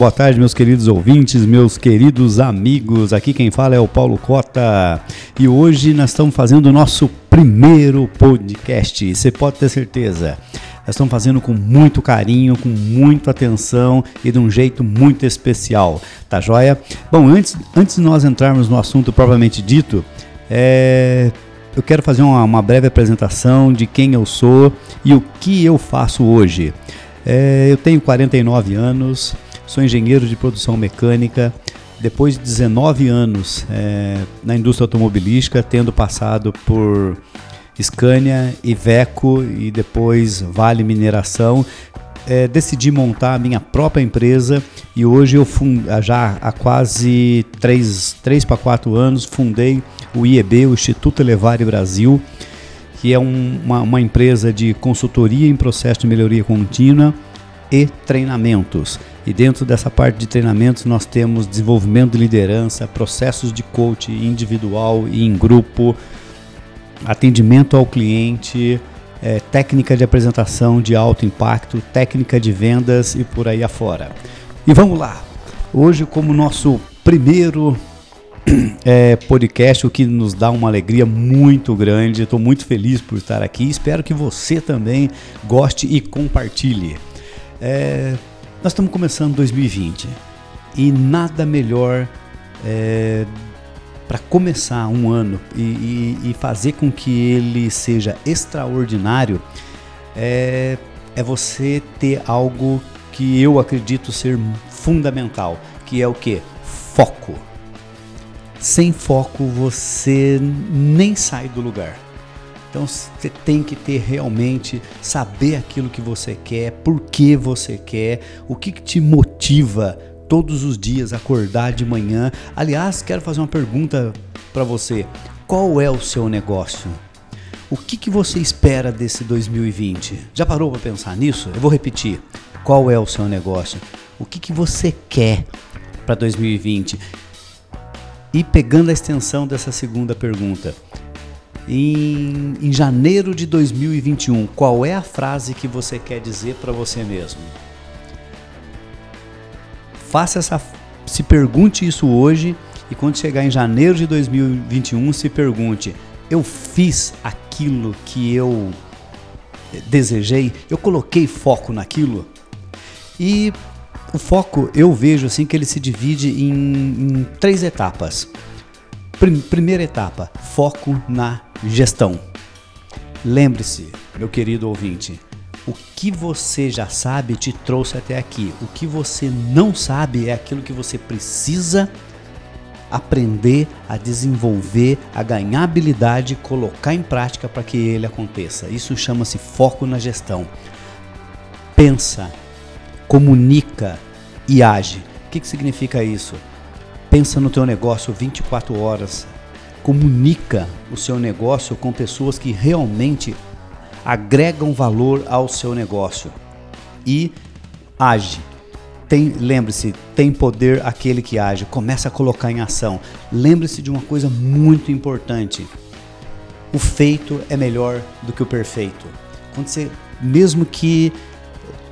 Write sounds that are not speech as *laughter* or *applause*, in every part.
Boa tarde, meus queridos ouvintes, meus queridos amigos. Aqui quem fala é o Paulo Cota e hoje nós estamos fazendo o nosso primeiro podcast. Você pode ter certeza. Nós estamos fazendo com muito carinho, com muita atenção e de um jeito muito especial, tá joia? Bom, antes, antes de nós entrarmos no assunto propriamente dito, é, eu quero fazer uma, uma, breve apresentação de quem eu sou e o que eu faço hoje. É, eu tenho 49 anos, Sou engenheiro de produção mecânica. Depois de 19 anos é, na indústria automobilística, tendo passado por Scania, Iveco e depois Vale Mineração, é, decidi montar a minha própria empresa e hoje eu fund, já há quase 3, 3 para 4 anos fundei o IEB, o Instituto Elevare Brasil, que é um, uma, uma empresa de consultoria em processo de melhoria contínua e treinamentos. E dentro dessa parte de treinamentos nós temos desenvolvimento de liderança, processos de coach individual e em grupo, atendimento ao cliente, é, técnica de apresentação de alto impacto, técnica de vendas e por aí afora. E vamos lá! Hoje, como nosso primeiro é, *clears throat* podcast, o que nos dá uma alegria muito grande. Estou muito feliz por estar aqui. Espero que você também goste e compartilhe. É, nós estamos começando 2020 e nada melhor é, para começar um ano e, e, e, fazer com que ele seja extraordinário é, é você ter algo que eu acredito ser fundamental, que é o que? Foco. Sem foco você nem sai do lugar. Então você tem que ter realmente saber aquilo que você quer, por que você quer, o que, que te motiva todos os dias acordar de manhã. Aliás, quero fazer uma pergunta para você. Qual é o seu negócio? O que, que você espera desse 2020? Já parou para pensar nisso? Eu vou repetir. Qual é o seu negócio? O que, que você quer para 2020? E pegando a extensão dessa segunda pergunta, em, em janeiro de 2021, qual é a frase que você quer dizer para você mesmo? Faça essa, se pergunte isso hoje e quando chegar em janeiro de 2021, se pergunte: eu fiz aquilo que eu desejei? Eu coloquei foco naquilo? E o foco eu vejo assim que ele se divide em, em três etapas. Primeira etapa, foco na gestão. Lembre-se, meu querido ouvinte, o que você já sabe te trouxe até aqui. O que você não sabe é aquilo que você precisa aprender a desenvolver, a ganhar habilidade, colocar em prática para que ele aconteça. Isso chama-se foco na gestão. Pensa, comunica e age. O que, que significa isso? Pensa no teu negócio 24 horas. Comunica o seu negócio com pessoas que realmente agregam valor ao seu negócio. E age. Tem, lembre-se, tem poder aquele que age. Começa a colocar em ação. Lembre-se de uma coisa muito importante. O feito é melhor do que o perfeito. Quando você, mesmo que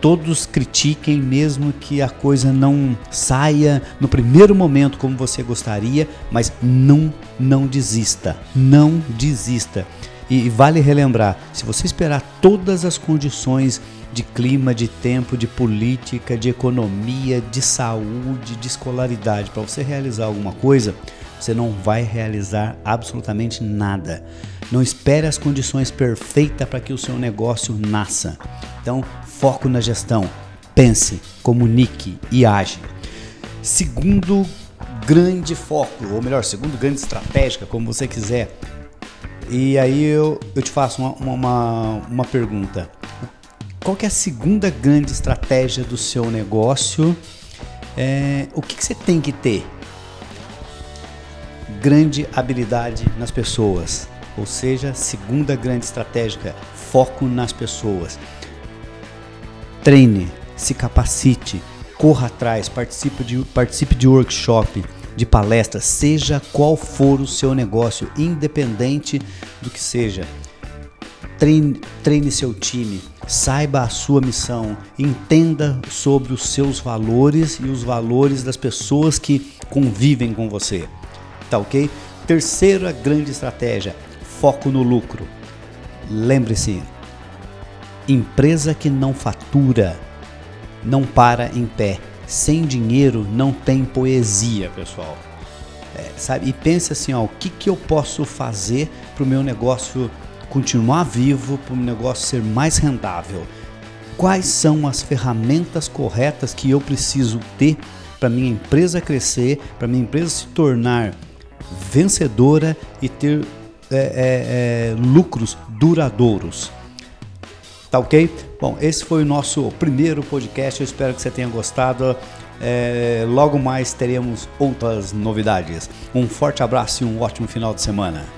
todos critiquem, mesmo que a coisa não saia no primeiro momento como você gostaria, mas não, não desista, não desista. E vale relembrar, se você esperar todas as condições de clima, de tempo, de política, de economia, de saúde, de escolaridade para você realizar alguma coisa, você não vai realizar absolutamente nada. Não espere as condições perfeitas para que o seu negócio nasça. Então, foco na gestão. Pense, comunique e age. Segundo grande foco, ou melhor, segundo grande estratégica, como você quiser. E aí eu, eu te faço uma, uma, uma pergunta. Qual é a segunda grande estratégia do seu negócio? É, o que, que você tem que ter? Grande habilidade nas pessoas. Ou seja, segunda grande estratégia, foco nas pessoas treine, se capacite, corra atrás, participe de, participe de workshop, de palestra, seja qual for o seu negócio, independente do que seja. Treine, treine seu time, Saiba a sua missão, entenda sobre os seus valores e os valores das pessoas que convivem com você. Tá ok? Terceira grande estratégia: foco no lucro. Lembre-se, empresa que não fatura não para em pé. Sem dinheiro não tem poesia, pessoal. É, sabe? E pense assim, ó, o que, que eu posso fazer para o meu negócio continuar vivo, para o negócio ser mais rendável? Quais são as ferramentas corretas que eu preciso ter para minha empresa crescer, para minha empresa se tornar vencedora e ter é, é, é lucros duradouros? Tá ok? Bom, esse foi o nosso primeiro podcast. Eu espero que você tenha gostado. É, logo mais teremos outras novidades. Um forte abraço e um ótimo final de semana.